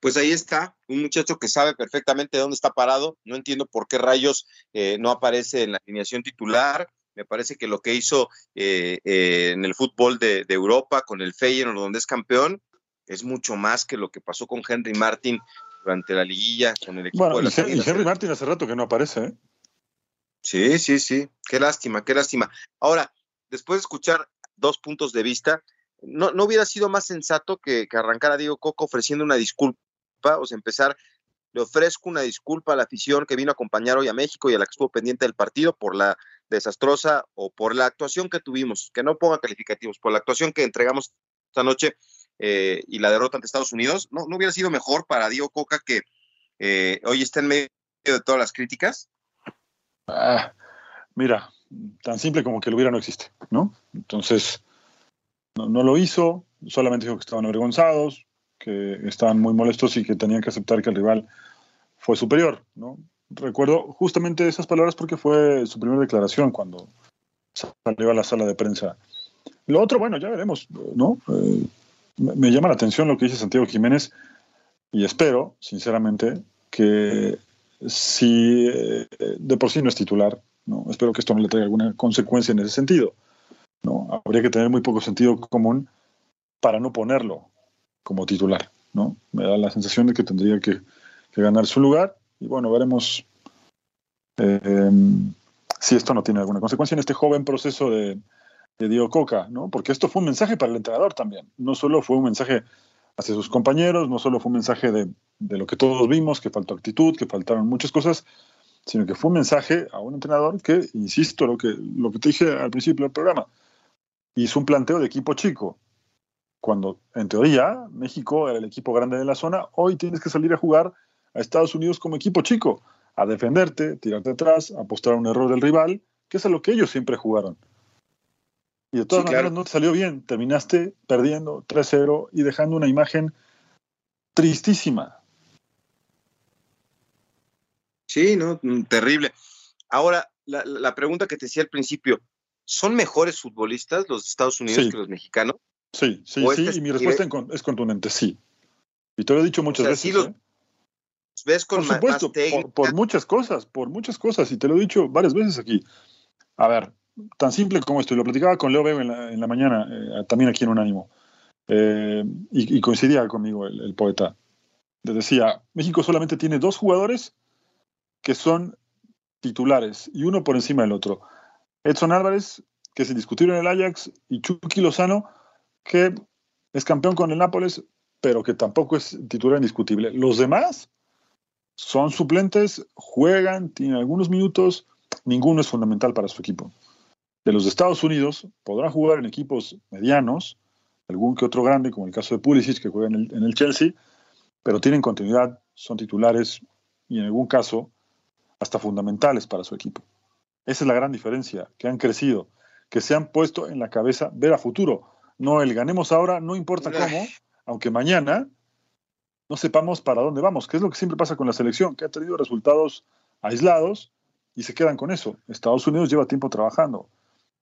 [SPEAKER 4] Pues ahí está, un muchacho que sabe perfectamente dónde está parado. No entiendo por qué rayos eh, no aparece en la alineación titular. Me parece que lo que hizo eh, eh, en el fútbol de, Europa con el Feyenoord, donde es campeón, es mucho más que lo que pasó con Henry Martin durante la liguilla con el equipo
[SPEAKER 5] de la y, Henry Martin hace rato que no aparece.
[SPEAKER 4] Sí, sí, sí. Qué lástima, qué lástima. Ahora, después de escuchar dos puntos de vista, ¿no, no hubiera sido más sensato que, que arrancara Diego Coco ofreciendo una disculpa o sea, empezar, le ofrezco una disculpa a la afición que vino a acompañar hoy a México y a la que estuvo pendiente del partido por la desastrosa o por la actuación que tuvimos, que no ponga calificativos, por la actuación que entregamos esta noche eh, y la derrota ante Estados Unidos, ¿no, ¿no hubiera sido mejor para Diego Coca que eh, hoy está en medio de todas las críticas?
[SPEAKER 5] Ah, mira, tan simple como que lo hubiera no existe, ¿no? Entonces, no, no, lo hizo, solamente dijo que estaban avergonzados, que estaban muy molestos y que tenían que aceptar que el rival fue superior. ¿no? Recuerdo justamente esas palabras porque fue su primera declaración cuando salió a la sala de prensa. Lo otro, bueno, ya veremos, ¿no? Eh, me llama la atención lo que dice Santiago Jiménez y espero, sinceramente, que si eh, de por sí no es titular, ¿no? espero que esto no le traiga alguna consecuencia en ese sentido. ¿no? Habría que tener muy poco sentido común para no ponerlo como titular, ¿no? Me da la sensación de que tendría que, ganar su lugar y bueno, veremos eh, si esto no tiene alguna consecuencia en este joven proceso de, de Coca, ¿no? Porque esto fue un mensaje para el entrenador también, no solo fue un mensaje hacia sus compañeros, no solo fue un mensaje de, de lo que todos vimos, que faltó actitud, que faltaron muchas cosas, sino que fue un mensaje a un entrenador que, insisto, lo que, lo que te dije al principio del programa, hizo un planteo de equipo chico, cuando en teoría México era el equipo grande de la zona, hoy tienes que salir a jugar a Estados Unidos como equipo chico, a defenderte, tirarte atrás, apostar a un error del rival, que es a lo que ellos siempre jugaron. Y de todas maneras no te salió bien, terminaste perdiendo 3-0 y dejando una imagen tristísima.
[SPEAKER 4] Sí, no, mm, terrible. Ahora, la, pregunta que te decía al principio, ¿son mejores futbolistas los Estados Unidos que los mexicanos?
[SPEAKER 5] Sí, sí, sí, y mi respuesta es contundente, sí. Y te lo he dicho muchas veces. ¿eh?
[SPEAKER 4] ves con
[SPEAKER 5] por supuesto, por, muchas cosas, por muchas cosas, y te lo he dicho varias veces aquí. A ver, tan simple como esto, y lo platicaba con Leo Bebe en la, mañana, eh, también aquí en Unánimo, eh, y, coincidía conmigo el, el poeta. Le decía, México solamente tiene dos jugadores que son titulares, y uno por encima del otro. Edson Álvarez, que es indiscutible en el Ajax, y Chucky Lozano, que es campeón con el Nápoles, pero que tampoco es titular indiscutible. Los demás son suplentes, juegan, tienen algunos minutos, ninguno es fundamental para su equipo. De los Estados Unidos podrán jugar en equipos medianos, algún que otro grande, como el caso de Pulisic, que juega en el, en el Chelsea, pero tienen continuidad, son titulares y en algún caso hasta fundamentales para su equipo. Esa es la gran diferencia, que han crecido, que se han puesto en la cabeza ver a futuro no el ganemos ahora, no importa cómo, aunque mañana no sepamos para dónde vamos, que es lo que siempre pasa con la selección, que ha tenido resultados aislados y se quedan con eso. Estados Unidos lleva tiempo trabajando.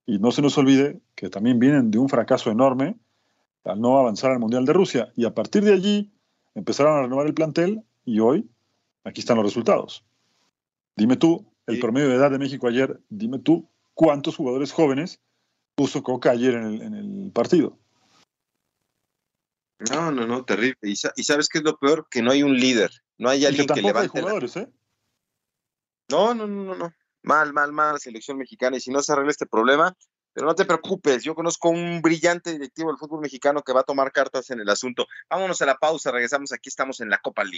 [SPEAKER 5] Y no se nos olvide que también vienen de un fracaso enorme al no avanzar al Mundial de Rusia. Y a partir de allí empezaron a renovar el plantel y hoy aquí están los resultados. Dime tú, el promedio de edad de México ayer, dime tú cuántos jugadores jóvenes puso Coca ayer en el, partido.
[SPEAKER 4] No, no, no, terrible. Y, sabes qué es lo peor? Que no hay un líder, no hay alguien que, levante.
[SPEAKER 5] jugadores, ¿eh?
[SPEAKER 4] No, no, no, no, no. Mal, mal, mal la selección mexicana. Y si no se arregla este problema, Pero no te preocupes, yo conozco un brillante directivo del fútbol mexicano que va a tomar cartas en el asunto. Vámonos a la pausa, regresamos, aquí estamos en la Copa al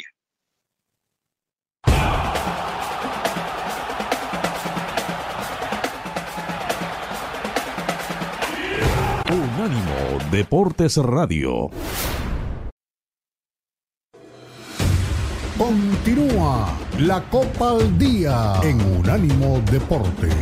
[SPEAKER 1] Deportes Radio. Continúa la Copa al Día en Unánimo Deportes.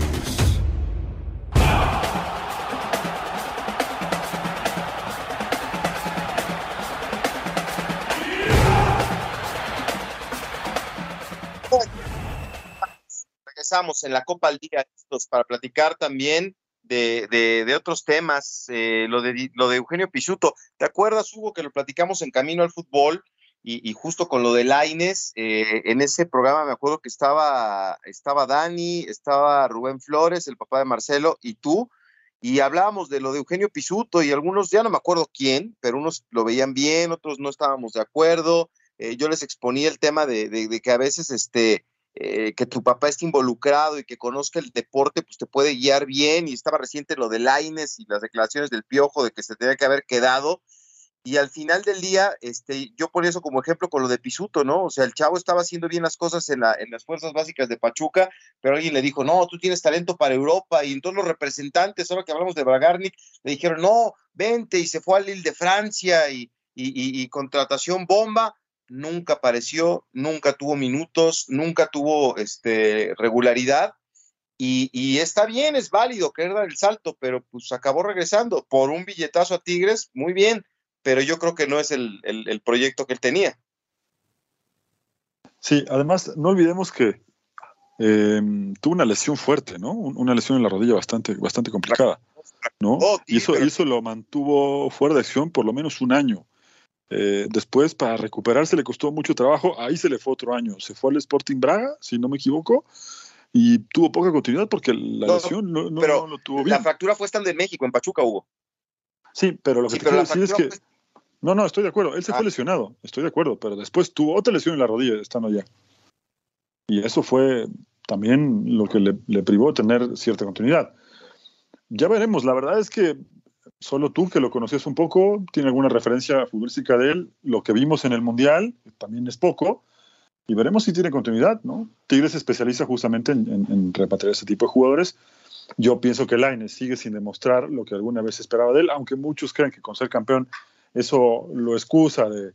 [SPEAKER 4] Regresamos en la Copa al Día para platicar también de, otros temas, eh, lo, de, lo de Eugenio Pisuto. ¿Te acuerdas, Hugo, que lo platicamos en Camino al Fútbol? Y, justo con lo de Laines, eh, en ese programa me acuerdo que estaba, estaba Dani, estaba Rubén Flores, el papá de Marcelo, y tú, y hablábamos de lo de Eugenio Pisuto, y algunos, ya no me acuerdo quién, pero unos lo veían bien, otros no estábamos de acuerdo. Eh, yo les exponía el tema de, de que a veces este, eh, que tu papá esté involucrado y que conozca el deporte, pues te puede guiar bien. Y estaba reciente lo de Laines y las declaraciones del Piojo de que se tenía que haber quedado. Y al final del día, este, yo ponía eso como ejemplo con lo de Pisuto, ¿no? O sea, el chavo estaba haciendo bien las cosas en, la, en las fuerzas básicas de Pachuca, pero alguien le dijo, no, tú tienes talento para Europa. Y entonces los representantes, ahora que hablamos de Bragarnik, le dijeron, no, vente, y se fue al Lille de Francia y, y, y contratación bomba nunca apareció, nunca tuvo minutos, nunca tuvo este, regularidad. Y, está bien, es válido querer dar el salto, pero pues acabó regresando por un billetazo a Tigres, muy bien, pero yo creo que no es el, proyecto que él tenía.
[SPEAKER 5] Sí, además, no olvidemos que em, tuvo una lesión fuerte, ¿no? Una lesión en la rodilla bastante, bastante complicada, ¿no? Oh, y eso, eso lo mantuvo fuera de acción por lo menos un año. Eh, después, para recuperarse, le costó mucho trabajo. Ahí se le fue otro año. Se fue al Sporting Braga, si no me equivoco, y tuvo poca continuidad porque la lesión no, lo tuvo bien.
[SPEAKER 4] La fractura fue estando en México, en Pachuca hubo.
[SPEAKER 5] Sí, pero lo que te quiero decir es que. No, no, estoy de acuerdo. Él se fue ah. lesionado, estoy de acuerdo, pero después tuvo otra lesión en la rodilla estando allá. Y eso fue también lo que le, le privó de tener cierta continuidad. Ya veremos, la verdad es que solo tú que lo conocías un poco, tiene alguna referencia futbolística de él, lo que vimos en el Mundial también es poco, y veremos si tiene continuidad, ¿no? Tigres se especializa justamente en, repatriar ese tipo de jugadores. Yo pienso que Laines sigue sin demostrar lo que alguna vez esperaba de él, aunque muchos creen que con ser campeón eso lo excusa de,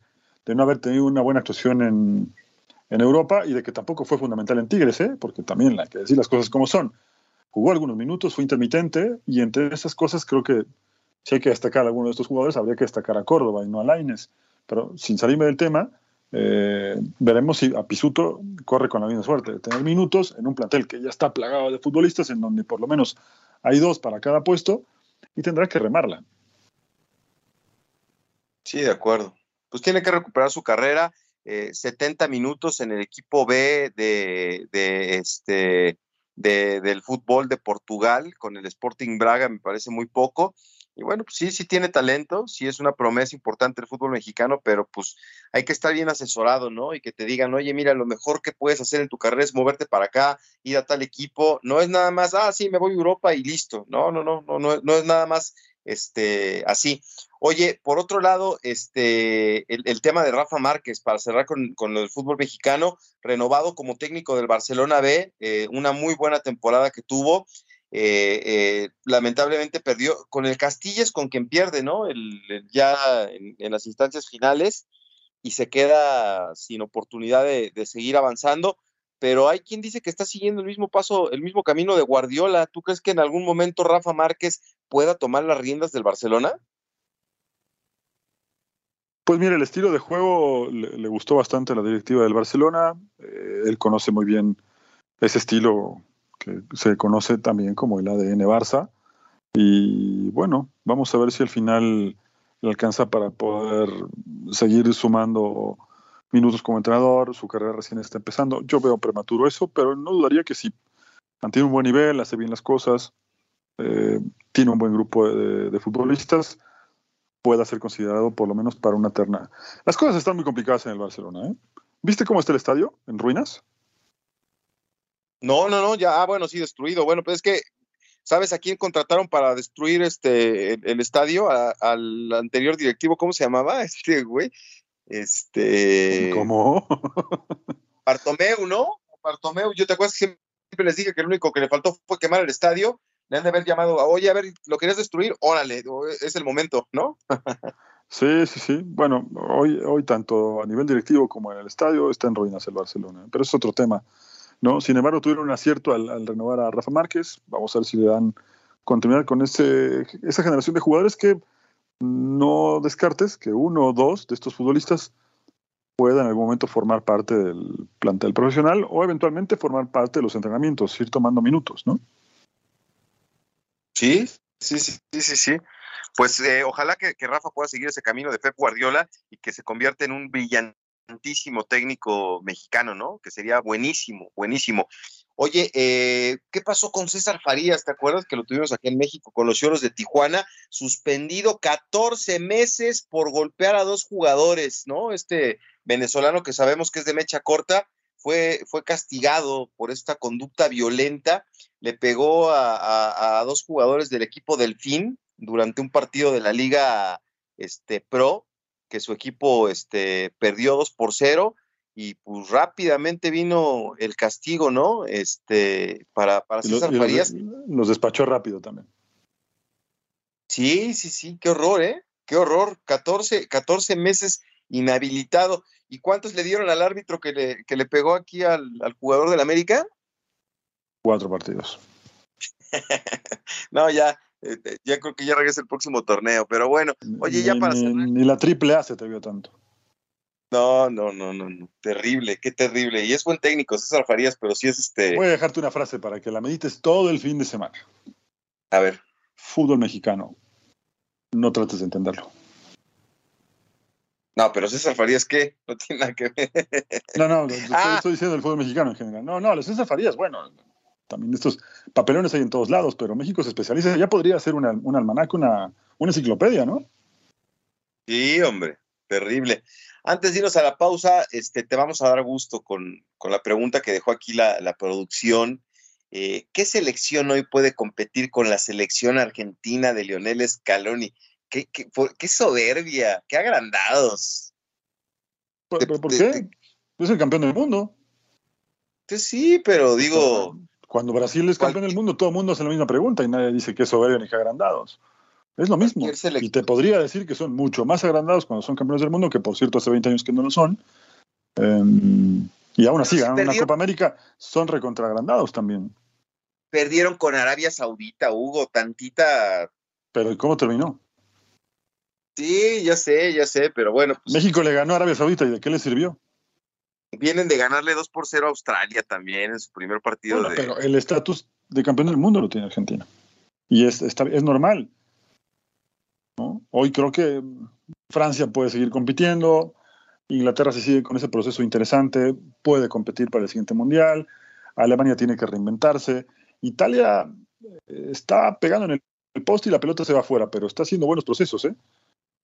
[SPEAKER 5] no haber tenido una buena actuación en, Europa y de que tampoco fue fundamental en Tigres, ¿eh? porque también hay que decir las cosas como son. Jugó algunos minutos, fue intermitente y entre esas cosas creo que si hay que destacar a alguno de estos jugadores, habría que destacar a Córdoba y no a Laines. Pero sin salirme del tema, eh, veremos si a Pisuto corre con la misma suerte de tener minutos en un plantel que ya está plagado de futbolistas, en donde por lo menos hay dos para cada puesto, y tendrá que remarla.
[SPEAKER 4] Sí, de acuerdo. Pues tiene que recuperar su carrera. 70 eh, minutos en el equipo B de, de este, del fútbol de Portugal con el Sporting Braga me parece muy poco. Y bueno, pues sí, sí tiene talento, sí es una promesa importante el fútbol mexicano, pero pues hay que estar bien asesorado, ¿no? Y que te digan, oye, mira, lo mejor que puedes hacer en tu carrera es moverte para acá, ir a tal equipo. No es nada más, ah, sí, me voy a Europa y listo. No, no, no, no, no, no es nada más este, así. Oye, por otro lado, este, el, tema de Rafa Márquez, para cerrar con, con, el fútbol mexicano, renovado como técnico del Barcelona B, eh, una muy buena temporada que tuvo. Eh, eh, lamentablemente perdió con el Castillas, con quien pierde, ¿no? Ya en, las instancias finales y se queda sin oportunidad de, seguir avanzando. Pero hay quien dice que está siguiendo el mismo paso, el mismo camino de Guardiola. ¿Tú crees que en algún momento Rafa Márquez pueda tomar las riendas del Barcelona?
[SPEAKER 5] Pues mire, el estilo de juego le, gustó bastante a la directiva del Barcelona. Eh, él conoce muy bien ese estilo que se conoce también como el ADN Barça. Y bueno, vamos a ver si al final le alcanza para poder seguir sumando minutos como entrenador. Su carrera recién está empezando. Yo veo prematuro eso, pero no dudaría que si mantiene un buen nivel, hace bien las cosas, eh, tiene un buen grupo de, futbolistas, pueda ser considerado por lo menos para una terna. Las cosas están muy complicadas en el Barcelona. ¿eh? ¿Viste cómo está el estadio? ¿En ruinas?
[SPEAKER 4] No, no, no, ya, ah, bueno, sí, destruido. Bueno, pues es que ¿Sabes a quién contrataron para destruir este el, estadio? al anterior directivo, ¿cómo se llamaba? Este güey. Este.
[SPEAKER 5] ¿Cómo?
[SPEAKER 4] Bartomeu, ¿no? Bartomeu, yo te acuerdas que siempre les dije que lo único que le faltó fue quemar el estadio. Le han de haber llamado, oye, a ver, ¿lo querías destruir? Órale, es el momento, ¿no?
[SPEAKER 5] sí, sí, sí. Bueno, hoy, hoy tanto a nivel directivo como en el estadio está en ruinas el Barcelona, pero es otro tema. ¿No? Sin embargo, tuvieron un acierto al, renovar a Rafa Márquez. Vamos a ver si le dan continuidad con ese, esa generación de jugadores que no descartes que uno o dos de estos futbolistas pueda en algún momento formar parte del plantel profesional o eventualmente formar parte de los entrenamientos, ir tomando minutos, ¿no?
[SPEAKER 4] Sí, sí, sí, sí, sí. Pues eh, ojalá que, Rafa pueda seguir ese camino de Pep Guardiola y que se convierta en un brillantísimo técnico mexicano, ¿no? Que sería buenísimo, buenísimo. Oye, eh, ¿qué pasó con César Farías? ¿Te acuerdas que lo tuvimos aquí en México con los Choros de Tijuana? Suspendido 14 meses por golpear a dos jugadores, ¿no? Este venezolano que sabemos que es de mecha corta, fue, fue castigado por esta conducta violenta, le pegó a, dos jugadores del equipo Delfín durante un partido de la Liga este, Pro, que su equipo este, perdió 2 por 0 y pues rápidamente vino el castigo, ¿no? Este, para, para César Farías.
[SPEAKER 5] Los despachó rápido también.
[SPEAKER 4] Sí, sí, sí, qué horror, ¿eh? Qué horror. 14, 14 meses inhabilitado. ¿Y cuántos le dieron al árbitro que le, que le pegó aquí al, jugador del América?
[SPEAKER 5] Cuatro partidos.
[SPEAKER 4] no, ya, eh, eh, ya creo que ya regresa el próximo torneo, pero bueno, oye, ya para
[SPEAKER 5] cerrar. Ni la triple A se te vio tanto.
[SPEAKER 4] No, no, no, no, no, terrible, qué terrible. Y es buen técnico, César Farías, pero sí es este.
[SPEAKER 5] Voy a dejarte una frase para que la medites todo el fin de semana.
[SPEAKER 4] A ver.
[SPEAKER 5] Fútbol mexicano. No trates de entenderlo.
[SPEAKER 4] No, pero César Farías, ¿qué? No tiene nada que ver.
[SPEAKER 5] No, no, ah. estoy, diciendo el fútbol mexicano en general. No, no, César Farías, bueno, también estos papelones hay en todos lados, pero México se especializa. Ya podría ser un almanaque, una, una enciclopedia, ¿no?
[SPEAKER 4] Sí, hombre, terrible. Antes de irnos a la pausa, este, te vamos a dar gusto con, la pregunta que dejó aquí la, producción. Eh, ¿Qué selección hoy puede competir con la selección argentina de Lionel Scaloni? qué, qué, soberbia, qué agrandados.
[SPEAKER 5] ¿Por, por qué? es el campeón del mundo.
[SPEAKER 4] Sí, pero digo.
[SPEAKER 5] Cuando Brasil es campeón del mundo, todo el mundo hace la misma pregunta y nadie dice que es soberbia ni que agrandados. Es lo mismo. Y te podría decir que son mucho más agrandados cuando son campeones del mundo, que por cierto hace 20 años que no lo son. Em, y aún así, ganan una Copa América, son recontragrandados también.
[SPEAKER 4] Perdieron con Arabia Saudita, Hugo, tantita.
[SPEAKER 5] Pero ¿y cómo terminó?
[SPEAKER 4] Sí, ya sé, ya sé, pero bueno.
[SPEAKER 5] Pues México le ganó a Arabia Saudita y ¿de qué le sirvió?
[SPEAKER 4] Vienen de ganarle 2 por 0 a Australia también en su primer partido.
[SPEAKER 5] Pero el estatus de campeón del mundo lo tiene Argentina. Y es, es normal. Hoy creo que Francia puede seguir compitiendo, Inglaterra se sigue con ese proceso interesante, puede competir para el siguiente mundial, Alemania tiene que reinventarse, Italia eh, está pegando en el poste y la pelota se va afuera, pero está haciendo buenos procesos. ¿eh?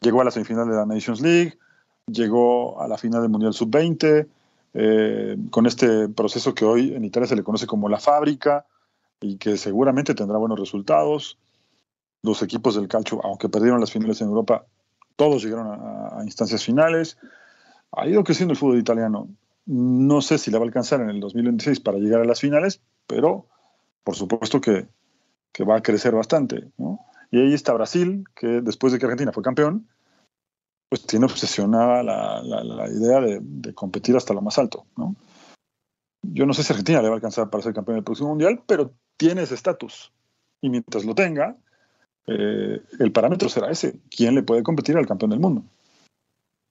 [SPEAKER 5] Llegó a la semifinal de la Nations League, llegó a la final del Mundial Sub-20, eh, con este proceso que hoy en Italia se le conoce como la fábrica y que seguramente tendrá buenos resultados los equipos del calcio, aunque perdieron las finales en Europa, todos llegaron a, instancias finales. Ha ido creciendo el fútbol italiano. No sé si le va a alcanzar en el 2026 para llegar a las finales, pero por supuesto que, va a crecer bastante. Y ahí está Brasil, que después de que Argentina fue campeón, pues tiene obsesionada la, idea de, competir hasta lo más alto. Yo no sé si Argentina le va a alcanzar para ser campeón del próximo mundial, pero tiene ese estatus. Y mientras lo tenga, eh, el parámetro será ese. ¿Quién le puede competir al campeón del mundo?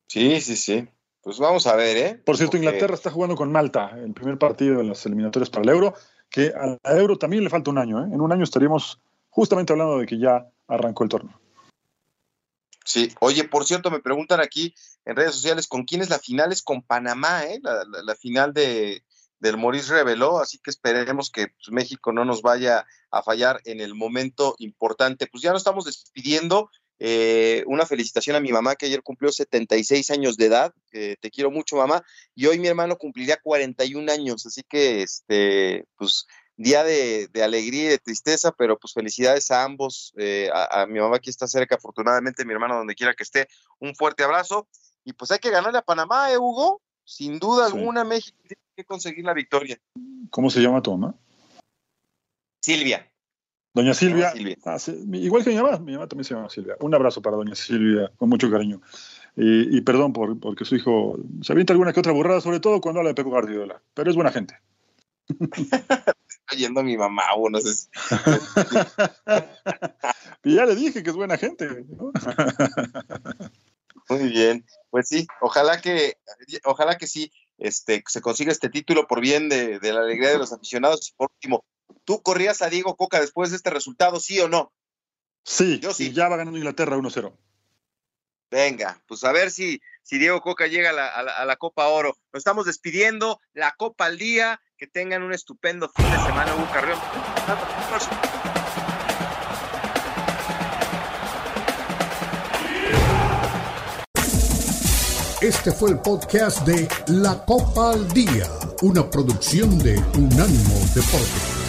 [SPEAKER 4] Sí, sí, sí. Pues vamos a ver, ¿eh?
[SPEAKER 5] Por cierto, Inglaterra está jugando con Malta, el primer partido de las eliminatorias para el Euro, que al Euro también le falta un año, ¿eh? En un año estaríamos justamente hablando de que ya arrancó el torneo.
[SPEAKER 4] Sí, oye, por cierto, me preguntan aquí en redes sociales con quién es la final, es con Panamá, ¿eh? la final de, del Maurice reveló, así que esperemos que pues, México no nos vaya a fallar en el momento importante. Pues ya nos estamos despidiendo. Eh, una felicitación a mi mamá que ayer cumplió 76 años de edad. te quiero mucho, mamá. Y hoy mi hermano cumpliría 41 años, así que este, pues día de, alegría y de tristeza, pero pues felicidades a ambos, eh, a, mi mamá que está cerca, afortunadamente, mi hermano donde quiera que esté, un fuerte abrazo, y pues hay que ganarle a Panamá, ¿eh, Hugo? Sin duda alguna, México tiene que conseguir la victoria.
[SPEAKER 5] ¿Cómo se llama tu mamá?
[SPEAKER 4] Silvia.
[SPEAKER 5] Doña Silvia, ah, igual que mi mamá, mi mamá también se llama Silvia. Un abrazo para doña Silvia, con mucho cariño. Y, perdón por, porque su hijo se avienta alguna que otra burrada, sobre todo cuando habla de Pepe Guardiola, pero es buena gente.
[SPEAKER 4] yendo a mi mamá, bueno, no sé.
[SPEAKER 5] y ya le dije que es buena gente.
[SPEAKER 4] Muy bien, pues sí, ojalá que, ojalá que sí, este, se consiga este título por bien de, de la alegría de los aficionados. Y por último, ¿Tú corrías a Diego Coca después de este resultado, sí o no?
[SPEAKER 5] Sí, yo sí. ya va ganando Inglaterra 1-0.
[SPEAKER 4] Venga, pues a ver si, si Diego Coca llega a la, Copa Oro. Nos estamos despidiendo, la Copa al día, que tengan un estupendo fin de semana, Hugo Carrión.
[SPEAKER 1] Este fue el podcast de La Copa al Día, una producción de Unánimo Deportes.